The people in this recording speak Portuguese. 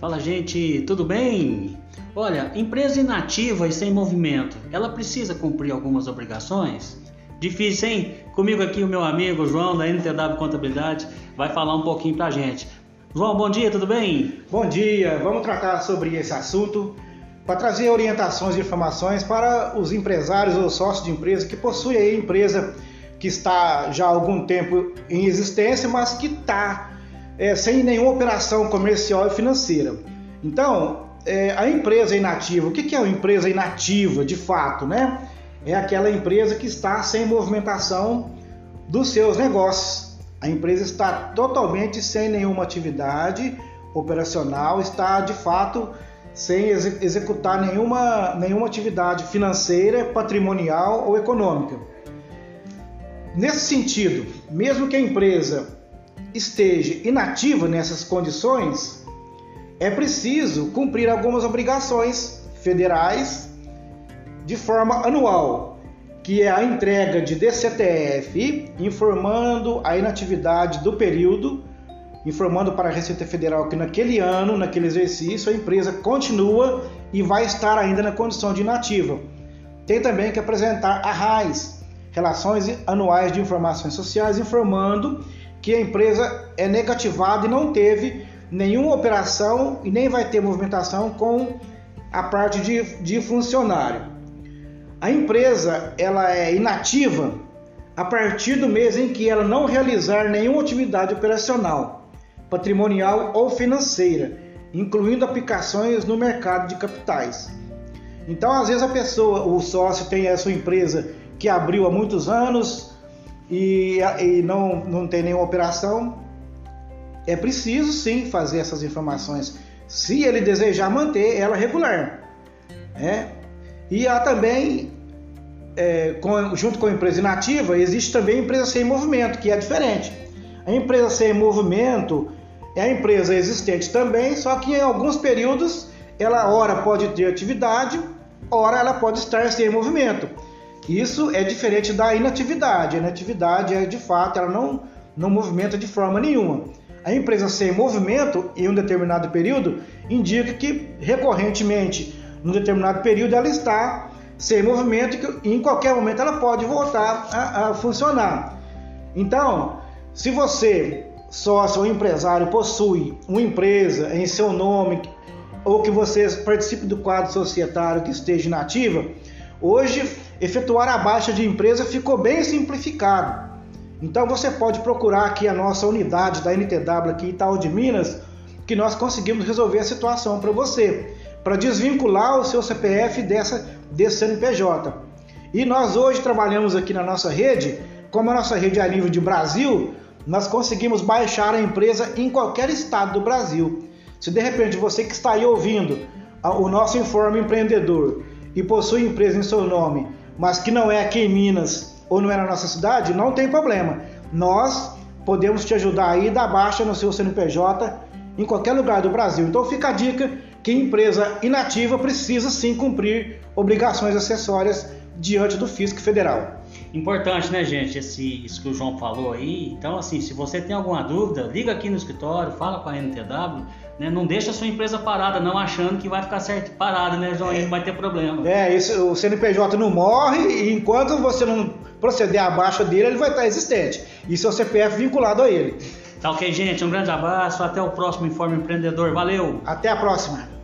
Fala, gente, tudo bem? Olha, empresa inativa e sem movimento, ela precisa cumprir algumas obrigações? Difícil, hein? Comigo aqui o meu amigo João da NTW Contabilidade vai falar um pouquinho pra gente. João, bom dia, tudo bem? Bom dia, vamos tratar sobre esse assunto para trazer orientações e informações para os empresários ou sócios de empresa que possuem a empresa que está já há algum tempo em existência, mas que está é, sem nenhuma operação comercial e financeira. Então, é, a empresa inativa, o que, que é uma empresa inativa de fato, né? É aquela empresa que está sem movimentação dos seus negócios. A empresa está totalmente sem nenhuma atividade operacional, está de fato sem executar nenhuma, nenhuma atividade financeira, patrimonial ou econômica. Nesse sentido, mesmo que a empresa esteja inativa nessas condições, é preciso cumprir algumas obrigações federais de forma anual, que é a entrega de DCTF informando a inatividade do período, informando para a Receita Federal que naquele ano, naquele exercício, a empresa continua e vai estar ainda na condição de inativa. Tem também que apresentar a RAIS, Relações Anuais de Informações Sociais, informando que a empresa é negativada e não teve nenhuma operação e nem vai ter movimentação com a parte de, de funcionário. A empresa ela é inativa a partir do mês em que ela não realizar nenhuma atividade operacional, patrimonial ou financeira, incluindo aplicações no mercado de capitais. Então, às vezes a pessoa, o sócio tem a sua empresa que abriu há muitos anos, e, e não, não tem nenhuma operação, é preciso sim fazer essas informações, se ele desejar manter ela regular. Né? E há também, é, com, junto com a empresa inativa, existe também a empresa sem movimento, que é diferente. A empresa sem movimento é a empresa existente também, só que em alguns períodos ela ora pode ter atividade, ora ela pode estar sem movimento. Isso é diferente da inatividade. A inatividade é de fato, ela não, não movimenta de forma nenhuma. A empresa sem movimento em um determinado período indica que recorrentemente, num determinado período, ela está sem movimento e em qualquer momento ela pode voltar a, a funcionar. Então, se você, sócio ou empresário, possui uma empresa em seu nome ou que você participe do quadro societário que esteja inativa, Hoje, efetuar a baixa de empresa ficou bem simplificado. Então você pode procurar aqui a nossa unidade da NTW aqui em Itaú de Minas, que nós conseguimos resolver a situação para você, para desvincular o seu CPF dessa desse CNPJ. E nós hoje trabalhamos aqui na nossa rede, como a nossa rede é a nível de Brasil, nós conseguimos baixar a empresa em qualquer estado do Brasil. Se de repente você que está aí ouvindo o nosso informe empreendedor e possui empresa em seu nome, mas que não é aqui em Minas ou não é na nossa cidade, não tem problema. Nós podemos te ajudar aí da baixa no seu CNPJ em qualquer lugar do Brasil. Então fica a dica que empresa inativa precisa sim cumprir obrigações acessórias diante do Fisco Federal. Importante, né, gente, esse, isso que o João falou aí. Então, assim, se você tem alguma dúvida, liga aqui no escritório, fala com a NTW, né? Não deixa a sua empresa parada, não achando que vai ficar certo parada, né, João? É, vai ter problema. É, isso, o CNPJ não morre e enquanto você não proceder à baixa dele, ele vai estar existente. E seu CPF vinculado a ele. Tá ok, gente? Um grande abraço, até o próximo Informe Empreendedor. Valeu! Até a próxima!